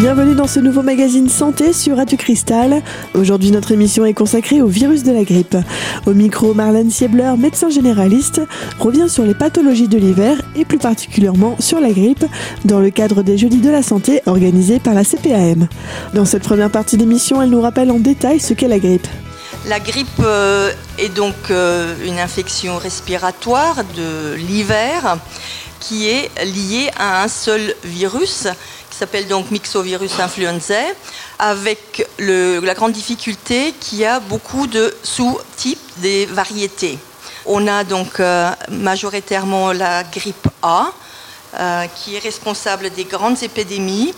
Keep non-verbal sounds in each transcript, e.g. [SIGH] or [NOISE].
Bienvenue dans ce nouveau magazine santé sur Radio Cristal. Aujourd'hui, notre émission est consacrée au virus de la grippe. Au micro, Marlène Siebler, médecin généraliste, revient sur les pathologies de l'hiver et plus particulièrement sur la grippe dans le cadre des Jeudis de la santé organisés par la CPAM. Dans cette première partie d'émission, elle nous rappelle en détail ce qu'est la grippe. La grippe euh, est donc euh, une infection respiratoire de l'hiver qui est liée à un seul virus s'appelle donc Myxovirus influenzae, avec la grande difficulté qu'il y a beaucoup de sous-types des variétés. On a donc euh, majoritairement la grippe A, euh, qui est responsable des grandes épidémies,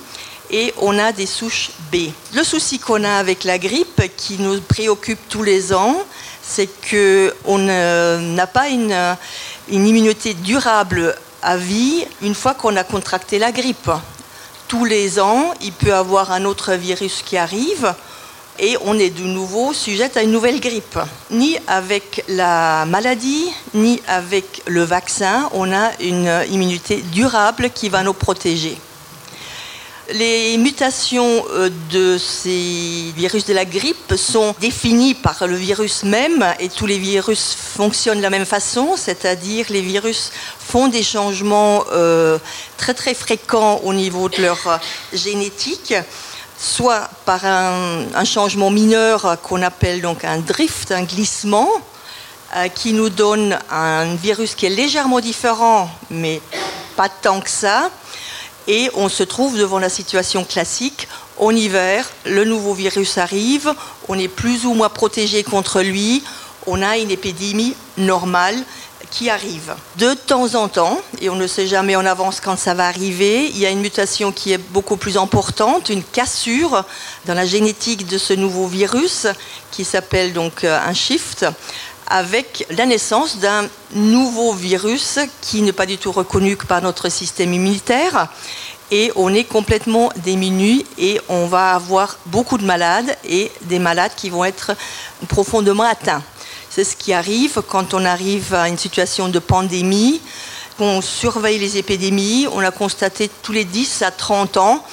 et on a des souches B. Le souci qu'on a avec la grippe, qui nous préoccupe tous les ans, c'est qu'on n'a pas une immunité durable à vie une fois qu'on a contracté la grippe tous les ans, il peut avoir un autre virus qui arrive et on est de nouveau sujet à une nouvelle grippe. Ni avec la maladie, ni avec le vaccin, on a une immunité durable qui va nous protéger. Les mutations euh, de ces virus de la grippe sont définies par le virus même et tous les virus fonctionnent de la même façon, c'est-à-dire les virus font des changements euh, très très fréquents au niveau de leur euh, génétique soit par un, changement mineur qu'on appelle donc un drift, un glissement, qui nous donne un virus qui est légèrement différent, mais pas tant que ça, et on se trouve devant la situation classique. En hiver, le nouveau virus arrive, on est plus ou moins protégé contre lui, on a une épidémie normale qui arrive. De temps en temps, et on ne sait jamais en avance quand ça va arriver, il y a une mutation qui est beaucoup plus importante, une cassure dans la génétique de ce nouveau virus qui s'appelle donc euh, un shift avec la naissance d'un nouveau virus qui n'est pas du tout reconnu par notre système immunitaire. Et on est complètement démuni et on va avoir beaucoup de malades et des malades qui vont être profondément atteints. C'est ce qui arrive quand on arrive à une situation de pandémie. On surveille les épidémies. On a constaté tous les 10 à 30 ans,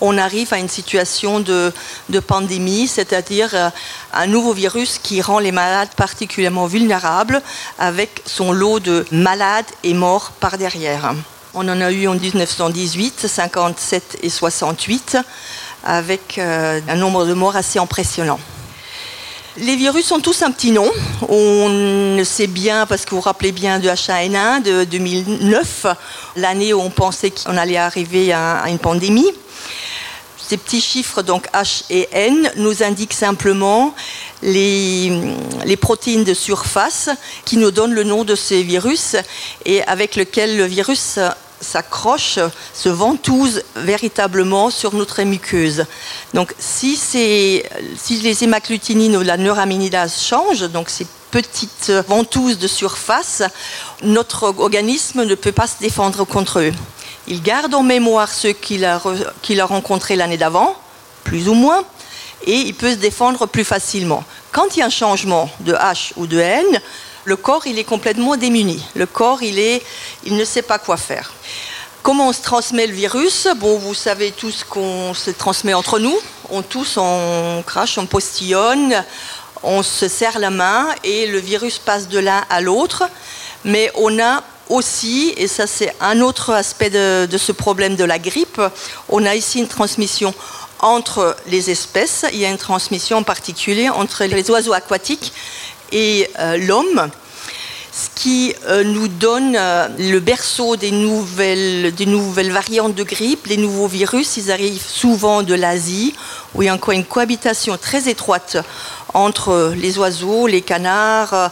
on arrive à une situation de, pandémie, c'est-à-dire euh, un nouveau virus qui rend les malades particulièrement vulnérables avec son lot de malades et morts par derrière. On en a eu en 1918, 57 et 68, avec euh, un nombre de morts assez impressionnant. Les virus ont tous un petit nom. On ne sait bien, parce que vous vous rappelez bien de H1N1 de 2009, l'année où on pensait qu'on allait arriver à une pandémie. Ces petits chiffres, donc H et N, nous indiquent simplement les, protéines de surface qui nous donnent le nom de ces virus et avec lequel le virus s'accroche, se ventouse véritablement sur notre muqueuse. Donc si, les hémagglutinines ou la neuraminidase changent, donc ces petites ventouses de surface, notre organisme ne peut pas se défendre contre eux. Il garde en mémoire ceux qu'il a, a rencontrés l'année d'avant, plus ou moins, et il peut se défendre plus facilement. Quand il y a un changement de H ou de N, le corps il est complètement démuni. Le corps il, est, il ne sait pas quoi faire. Comment on se transmet le virus? Bon, vous savez tous qu'on se transmet entre nous. On tousse, on crache, on postillonne, on se serre la main et le virus passe de l'un à l'autre. Mais on a aussi, et ça c'est un autre aspect de, ce problème de la grippe, on a ici une transmission entre les espèces. Il y a une transmission en particulier entre les oiseaux aquatiques et euh, l'homme, ce qui euh, nous donne euh, le berceau des nouvelles, des nouvelles variantes de grippe. Les nouveaux virus, ils arrivent souvent de l'Asie, où il y a encore une cohabitation très étroite entre les oiseaux, les canards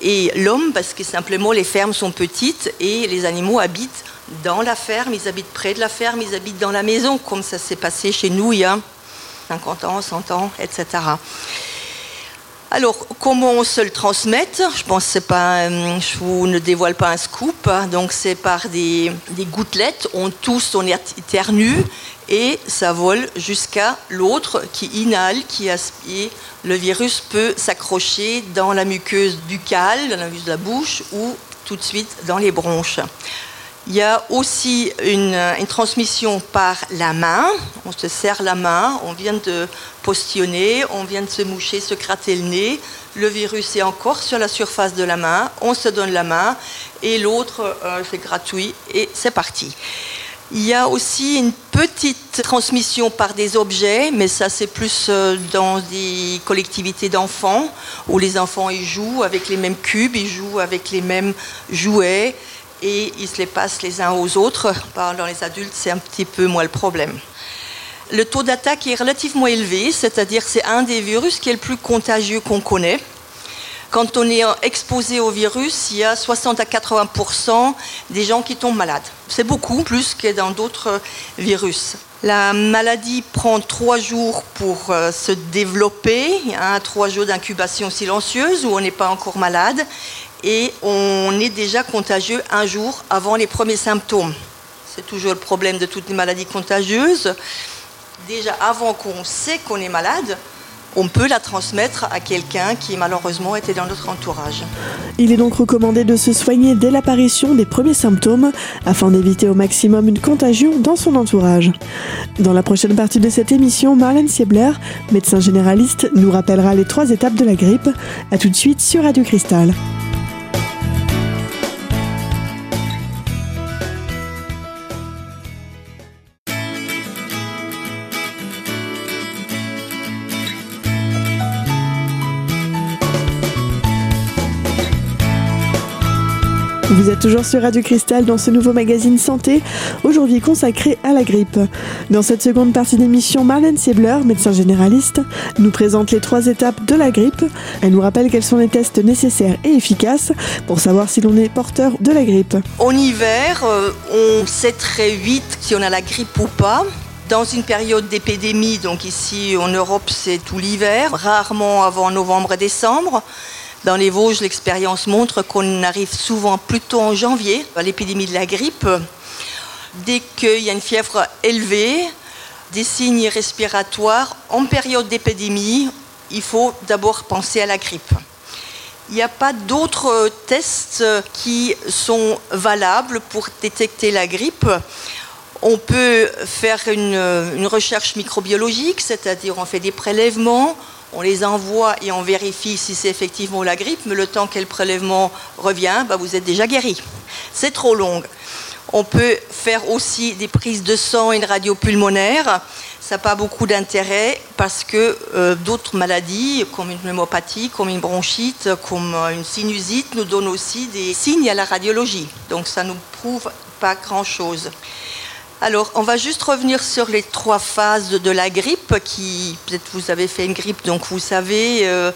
et l'homme, parce que simplement les fermes sont petites et les animaux habitent dans la ferme, ils habitent près de la ferme, ils habitent dans la maison, comme ça s'est passé chez nous il y a 50 ans, 100 ans, etc. Alors, comment on se le transmet Je pense que pas, je vous ne dévoile pas un scoop. Hein. donc, c'est par des, gouttelettes. On tousse, on éternue et ça vole jusqu'à l'autre qui inhale, qui aspire. Le virus peut s'accrocher dans la muqueuse buccale, dans la muqueuse de la bouche ou tout de suite dans les bronches. Il y a aussi une, transmission par la main. On se serre la main, on vient de postillonner, on vient de se moucher, se gratter le nez. Le virus est encore sur la surface de la main. On se donne la main et l'autre euh, fait gratouille et c'est parti. Il y a aussi une petite transmission par des objets, mais ça c'est plus euh, dans des collectivités d'enfants où les enfants ils jouent avec les mêmes cubes, ils jouent avec les mêmes jouets et ils se les passent les uns aux autres. Dans les adultes, c'est un petit peu moins le problème. Le taux d'attaque est relativement élevé, c'est-à-dire c'est un des virus qui est le plus contagieux qu'on connaît. Quand on est exposé au virus, il y a 60 à 80% des gens qui tombent malades. C'est beaucoup plus que dans d'autres virus. La maladie prend trois jours pour euh, se développer. A trois jours d'incubation silencieuse où on n'est pas encore malade et on est déjà contagieux un jour avant les premiers symptômes. C'est toujours le problème de toutes les maladies contagieuses. Déjà avant qu'on sait qu'on est malade, on peut la transmettre à quelqu'un qui malheureusement était dans notre entourage. Il est donc recommandé de se soigner dès l'apparition des premiers symptômes afin d'éviter au maximum une contagion dans son entourage. Dans la prochaine partie de cette émission, Marlène Siebler, médecin généraliste, nous rappellera les trois étapes de la grippe. A tout de suite sur Radio Cristal. Toujours sur Radio Cristal dans ce nouveau magazine santé, aujourd'hui consacré à la grippe. Dans cette seconde partie d'émission, Marlène Siebler, médecin généraliste, nous présente les trois étapes de la grippe. Elle nous rappelle quels sont les tests nécessaires et efficaces pour savoir si l'on est porteur de la grippe. En hiver, euh, on sait très vite si on a la grippe ou pas. Dans une période d'épidémie, donc ici en Europe c'est tout l'hiver, rarement avant novembre et décembre. Dans les Vosges, l'expérience montre qu'on arrive souvent plutôt en janvier à l'épidémie de la grippe. Dès qu'il y a une fièvre élevée, des signes respiratoires, en période d'épidémie, il faut d'abord penser à la grippe. Il n'y a pas d'autres tests qui sont valables pour détecter la grippe. On peut faire une, une recherche microbiologique, c'est-à-dire on fait des prélèvements, on les envoie et on vérifie si c'est effectivement la grippe, mais le temps que le prélèvement revient, bah, vous êtes déjà guéri. C'est trop long. On peut faire aussi des prises de sang et une radio pulmonaire. Ça n'a pas beaucoup d'intérêt parce que euh, d'autres maladies, comme une pneumopathie, comme une bronchite, comme une sinusite, nous donnent aussi des signes à la radiologie. Donc ça ne nous prouve pas grand-chose. Alors, on va juste revenir sur les trois phases de la grippe, qui, peut-être vous avez fait une grippe, donc vous savez, euh,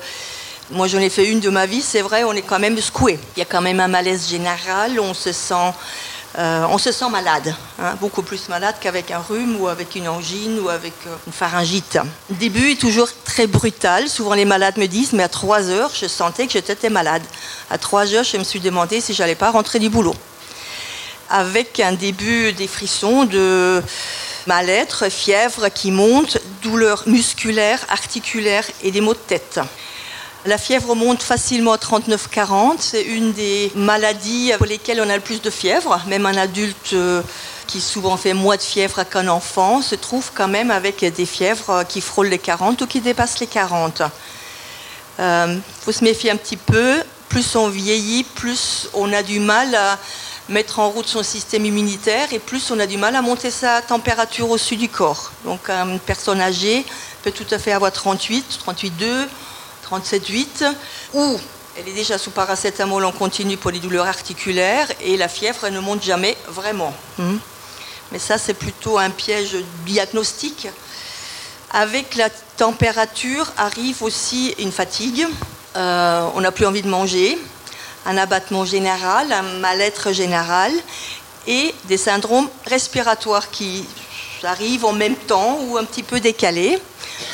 moi j'en ai fait une de ma vie, c'est vrai, on est quand même secoué. Il y a quand même un malaise général, on se sent, euh, malade, hein, beaucoup plus malade qu'avec un rhume ou avec une angine ou avec euh, une pharyngite. Le début est toujours très brutal, souvent les malades me disent, mais à 3 heures, je sentais que j'étais malade. À 3 heures, je me suis demandé si j'allais pas rentrer du boulot avec un début des frissons, de mal-être, fièvre qui monte, douleurs musculaires, articulaires et des maux de tête. La fièvre monte facilement à 39-40. C'est une des maladies pour lesquelles on a le plus de fièvre. Même un adulte euh, qui souvent fait moins de fièvre qu'un enfant se trouve quand même avec des fièvres qui frôlent les 40 ou qui dépassent les 40. Il euh, faut se méfier un petit peu. Plus on vieillit, plus on a du mal à mettre en route son système immunitaire et plus on a du mal à monter sa température au-dessus du corps. Donc une personne âgée peut tout à fait avoir 38, 38,2, 37,8 ou elle est déjà sous paracétamol en continu pour les douleurs articulaires et la fièvre ne monte jamais vraiment. Hmm. Mais ça c'est plutôt un piège diagnostique. Avec la température arrive aussi une fatigue. Euh, on n'a plus envie de manger, un abattement général, un mal-être général et des syndromes respiratoires qui arrivent en même temps ou un petit peu décalés,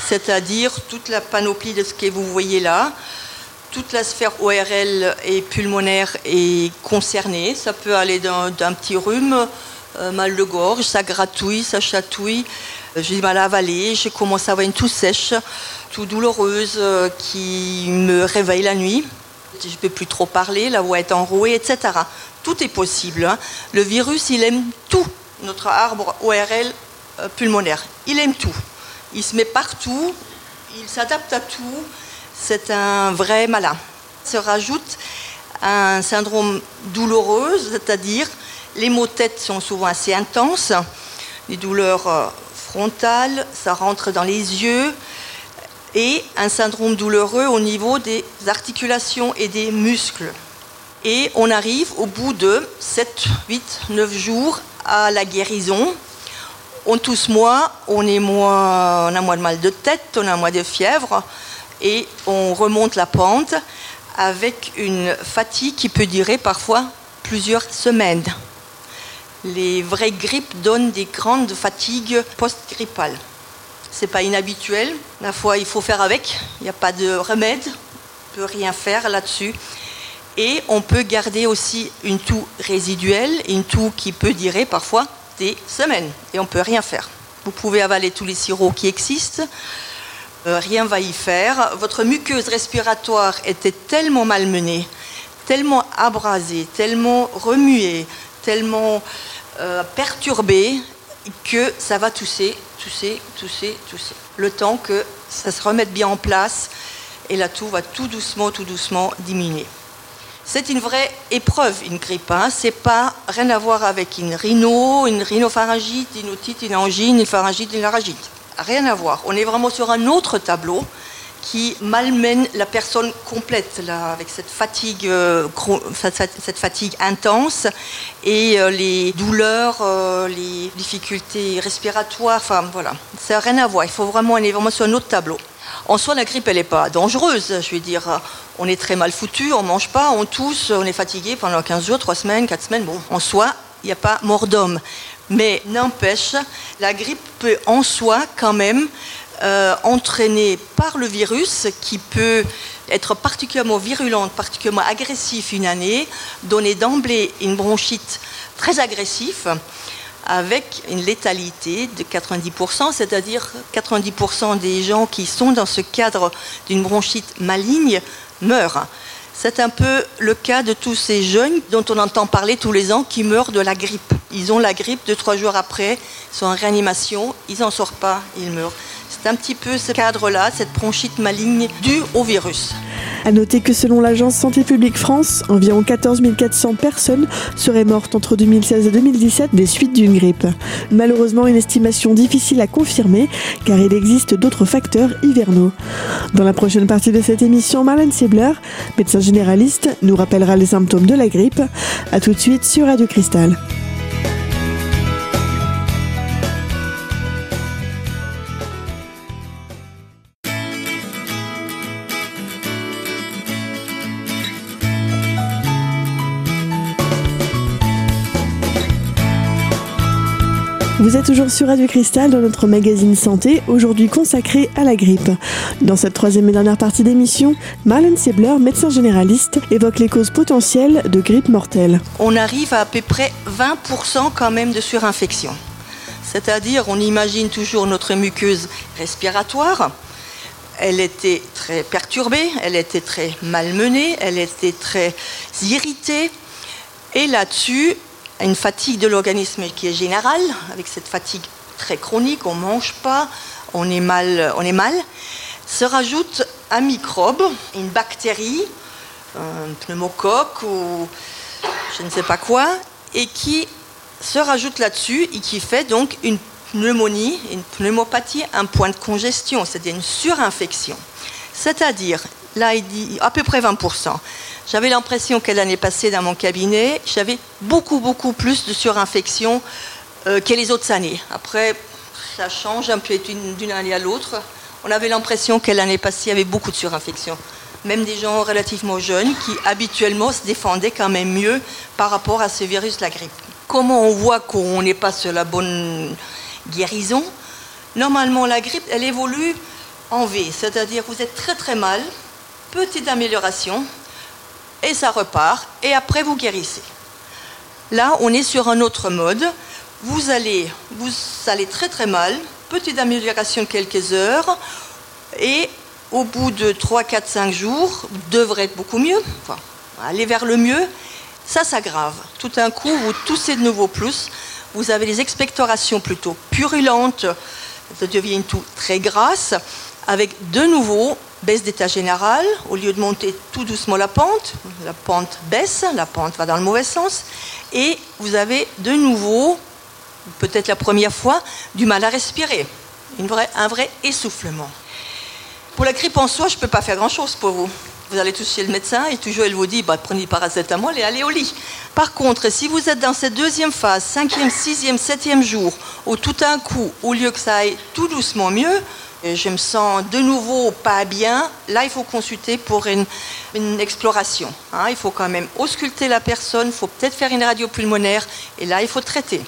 c'est-à-dire toute la panoplie de ce que vous voyez là. Toute la sphère ORL et pulmonaire est concernée. Ça peut aller d'un petit rhume, euh, mal de gorge, ça gratouille, ça chatouille. J'ai mal à avaler, je commence à avoir une toux sèche, tout douloureuse euh, qui me réveille la nuit je ne peux plus trop parler, la voix est enrouée, etc. Tout est possible. Hein. Le virus, il aime tout, notre arbre ORL euh, pulmonaire. Il aime tout. Il se met partout, il s'adapte à tout. C'est un vrai malin. Se rajoute un syndrome douloureux, c'est-à-dire les maux de tête sont souvent assez intenses, les douleurs euh, frontales, ça rentre dans les yeux, et un syndrome douloureux au niveau des articulations et des muscles. Et on arrive au bout de 7, 8, 9 jours à la guérison. On tousse moins, on, a moins de mal de tête, on a moins de fièvre et on remonte la pente avec une fatigue qui peut durer parfois plusieurs semaines. Les vraies grippes donnent des grandes fatigues post-grippales. C'est pas inhabituel. La fois, il faut faire avec. Il n'y a pas de remède. On peut rien faire là-dessus. Et on peut garder aussi une toux résiduelle, une toux qui peut durer parfois des semaines. Et on peut rien faire. Vous pouvez avaler tous les sirops qui existent. Euh, rien va y faire. Votre muqueuse respiratoire était tellement malmenée, tellement abrasée, tellement remuée, tellement euh, perturbée que ça va tousser, tousser, tousser, tousser. Le temps que ça se remette bien en place et la toux va tout doucement, tout doucement diminuer. C'est une vraie épreuve, une grippe. Hein. C'est pas rien à voir avec une rhino, une rhinopharyngite, une otite, une angine, une pharyngite, une laryngite. Rien à voir. On est vraiment sur un autre tableau qui malmène la personne complète, là, avec cette fatigue, euh, intense et euh, les douleurs, euh, les difficultés respiratoires. Enfin, voilà, ça n'a rien à voir. Il faut vraiment, est vraiment sur un autre tableau. En soi, la grippe, elle n'est pas dangereuse. Je veux dire, on est très mal foutu, on mange pas, on tousse, on est fatigué pendant 15 jours, 3 semaines, 4 semaines. Bon, en soi, il n'y a pas mort d'homme. Mais n'empêche, la grippe peut en soi quand même euh, entraîné par le virus qui peut être particulièrement virulente, particulièrement agressif une année, donner d'emblée une bronchite très agressive avec une létalité de 90%, c'est-à-dire 90% des gens qui sont dans ce cadre d'une bronchite maligne meurent. C'est un peu le cas de tous ces jeunes dont on entend parler tous les ans qui meurent de la grippe. Ils ont la grippe, deux, trois jours après, ils sont en réanimation, ils n'en sortent pas, ils meurent. Un petit peu ce cadre-là, cette bronchite maligne due au virus. A noter que selon l'agence Santé publique France, environ 14 400 personnes seraient mortes entre 2016 et 2017 des suites d'une grippe. Malheureusement, une estimation difficile à confirmer car il existe d'autres facteurs hivernaux. Dans la prochaine partie de cette émission, Marlène Sebler, médecin généraliste, nous rappellera les symptômes de la grippe. A tout de suite sur Radio Cristal. Vous êtes toujours sur Radio Cristal dans notre magazine santé, aujourd'hui consacré à la grippe. Dans cette troisième et dernière partie d'émission, Marlène Sebler, médecin généraliste, évoque les causes potentielles de grippe mortelle. On arrive à à peu près 20% quand même de surinfection. C'est-à-dire, on imagine toujours notre muqueuse respiratoire. Elle était très perturbée, elle était très malmenée, elle était très irritée. Et là-dessus, une fatigue de l'organisme qui est générale, avec cette fatigue très chronique, on ne mange pas, on est, mal, on est mal, se rajoute un microbe, une bactérie, un pneumocoque ou je ne sais pas quoi, et qui se rajoute là-dessus et qui fait donc une pneumonie, une pneumopathie, un point de congestion, c'est-à-dire une surinfection. C'est-à-dire, là il dit à peu près 20%. J'avais l'impression que l'année passée, dans mon cabinet, j'avais beaucoup, beaucoup plus de surinfection euh, que les autres années. Après, ça change un peu d'une année à l'autre. On avait l'impression que l'année passée, il y avait beaucoup de surinfection. Même des gens relativement jeunes qui habituellement se défendaient quand même mieux par rapport à ce virus, la grippe. Comment on voit qu'on n'est pas sur la bonne guérison? Normalement, la grippe, elle évolue en V, c'est-à-dire vous êtes très très mal, petite amélioration, et ça repart, et après vous guérissez. Là, on est sur un autre mode. Vous allez, vous allez très très mal, petite amélioration quelques heures, et au bout de 3, 4, 5 jours, devrait être beaucoup mieux, enfin, aller vers le mieux, ça s'aggrave. Tout d'un coup, vous toussez de nouveau plus, vous avez des expectorations plutôt purulentes, ça devient tout très grasse, avec de nouveau baisse d'état général, au lieu de monter tout doucement la pente, la pente baisse, la pente va dans le mauvais sens, et vous avez de nouveau, peut-être la première fois, du mal à respirer, un vrai essoufflement. Pour la grippe en soi, je ne peux pas faire grand-chose pour vous. Vous allez tous chez le médecin et toujours il vous dit bah, prenez du paracétamol et allez au lit. Par contre, si vous êtes dans cette deuxième phase, cinquième, sixième, septième jour, où tout d'un coup, au lieu que ça aille tout doucement mieux, je me sens de nouveau pas bien, là il faut consulter pour une, exploration. Hein. Il faut quand même ausculter la personne, il faut peut-être faire une radio pulmonaire et là il faut traiter.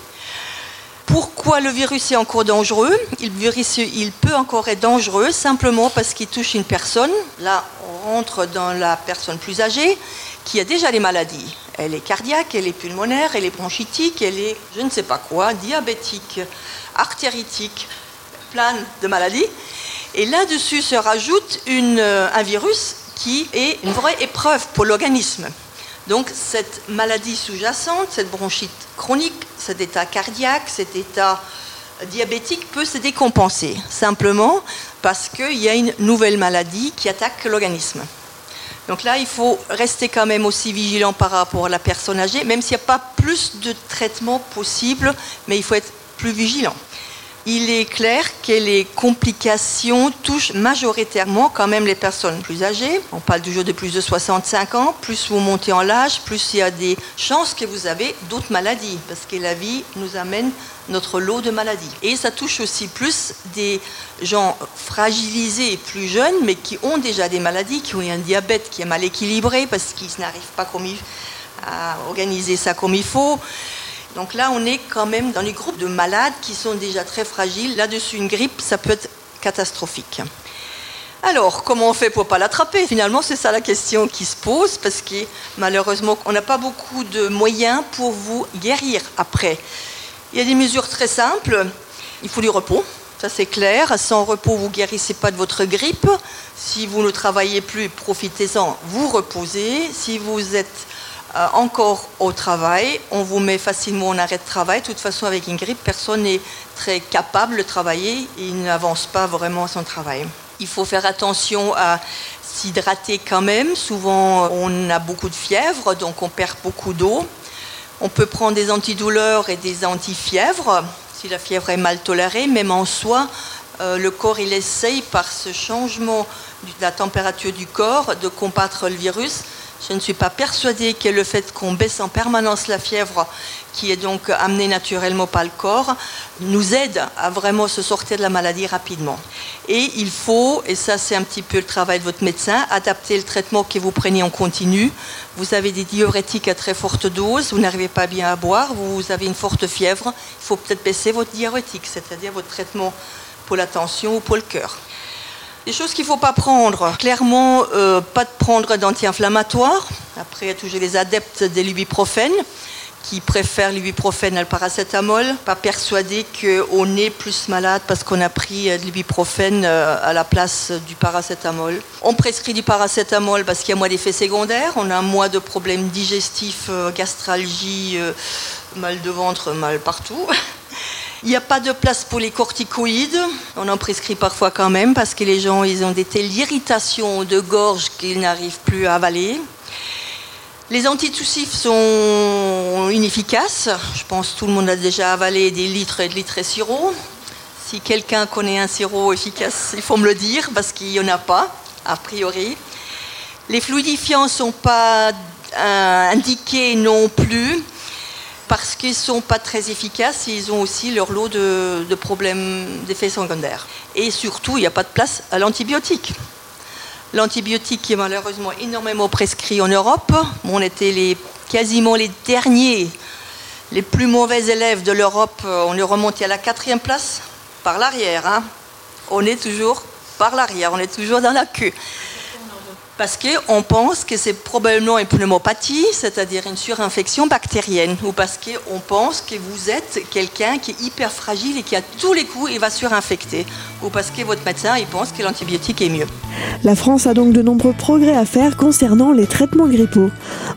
Pourquoi le virus est encore dangereux? Virus, il peut encore être dangereux simplement parce qu'il touche une personne. Là, on rentre dans la personne plus âgée qui a déjà des maladies. Elle est cardiaque, elle est pulmonaire, elle est bronchitique, elle est je ne sais pas quoi, diabétique, artéritique, plein de maladies. Et là-dessus se rajoute euh, un virus qui est une vraie épreuve pour l'organisme. Donc cette maladie sous-jacente, cette bronchite chronique, cet état cardiaque, cet état diabétique peut se décompenser, simplement parce qu'il y a une nouvelle maladie qui attaque l'organisme. Donc là, il faut rester quand même aussi vigilant par rapport à la personne âgée, même s'il n'y a pas plus de traitement possible, mais il faut être plus vigilant il est clair que les complications touchent majoritairement quand même les personnes plus âgées. On parle toujours de plus de 65 ans. Plus vous montez en âge, plus il y a des chances que vous avez d'autres maladies, parce que la vie nous amène notre lot de maladies. Et ça touche aussi plus des gens fragilisés et plus jeunes, mais qui ont déjà des maladies, qui ont un diabète qui est mal équilibré, parce qu'ils n'arrivent pas à organiser ça comme il faut donc là, on est quand même dans les groupes de malades qui sont déjà très fragiles. Là-dessus, une grippe, ça peut être catastrophique. Alors, comment on fait pour pas l'attraper? Finalement, c'est ça la question qui se pose, parce que malheureusement, on n'a pas beaucoup de moyens pour vous guérir après. Il y a des mesures très simples. Il faut du repos, ça c'est clair. Sans repos, vous ne guérissez pas de votre grippe. Si vous ne travaillez plus, profitez-en, vous reposez. Si vous êtes encore au travail, on vous met facilement en arrêt de travail. De toute façon, avec une grippe, personne n'est très capable de travailler, il n'avance pas vraiment son travail. Il faut faire attention à s'hydrater quand même. Souvent, on a beaucoup de fièvre, donc on perd beaucoup d'eau. On peut prendre des antidouleurs et des antifièvres si la fièvre est mal tolérée, même en soi, euh, le corps il essaye par ce changement de la température du corps de combattre le virus je ne suis pas persuadée que le fait qu'on baisse en permanence la fièvre, qui est donc amenée naturellement par le corps, nous aide à vraiment se sortir de la maladie rapidement. Et il faut, et ça c'est un petit peu le travail de votre médecin, adapter le traitement que vous prenez en continu. Vous avez des diurétiques à très forte dose, vous n'arrivez pas bien à boire, vous avez une forte fièvre, il faut peut-être baisser votre diurétique, c'est-à-dire votre traitement pour la tension ou pour le cœur. Des choses qu'il ne faut pas prendre. Clairement, euh, pas de prendre d'anti-inflammatoires. Après, il y a toujours les adeptes de l'ibuprofène qui préfèrent l'ibuprofène à le paracétamol. Pas persuadé qu'on est plus malade parce qu'on a pris euh, de l'ibuprofène euh, à la place du paracétamol. On prescrit du paracétamol parce qu'il y a moins d'effets secondaires. On a moins de problèmes digestifs, gastralgie, mal de ventre, mal partout. [LAUGHS] Il n'y a pas de place pour les corticoïdes. On en prescrit parfois quand même parce que les gens ont des telles irritations de gorge qu'ils n'arrivent plus à avaler. Les antitussifs sont inefficaces. Je pense que tout le monde a déjà avalé des litres et des litres de sirop. Si quelqu'un connaît un sirop efficace, il faut me le dire parce qu'il n'y en a pas, a priori. Les fluidifiants ne sont pas euh, indiqués non plus parce qu'ils ne sont pas très efficaces ils ont aussi leur lot de, problèmes d'effets secondaires. Et surtout, il n'y a pas de place à l'antibiotique. L'antibiotique qui est malheureusement énormément prescrit en Europe. On était les, quasiment les derniers, les plus mauvais élèves de l'Europe. On est remonté à la quatrième place par l'arrière. Hein. On est toujours par l'arrière, on est toujours dans la queue. Parce qu'on pense que c'est probablement une pneumopathie, c'est-à-dire une surinfection bactérienne, ou parce qu'on pense que vous êtes quelqu'un qui est hyper fragile et qui à tous les coups il va surinfecter. Ou parce que votre médecin il pense que l'antibiotique est mieux. La France a donc de nombreux progrès à faire concernant les traitements grippaux.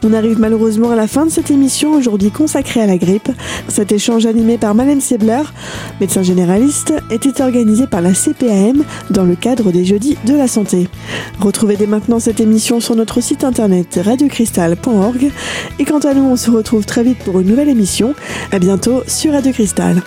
On arrive malheureusement à la fin de cette émission aujourd'hui consacrée à la grippe. Cet échange animé par Malène Sebler, médecin généraliste, était organisé par la CPAM dans le cadre des Jeudis de la Santé. Retrouvez dès maintenant cette émission sur notre site internet radiocristal.org et quant à nous on se retrouve très vite pour une nouvelle émission. À bientôt sur Radio Cristal.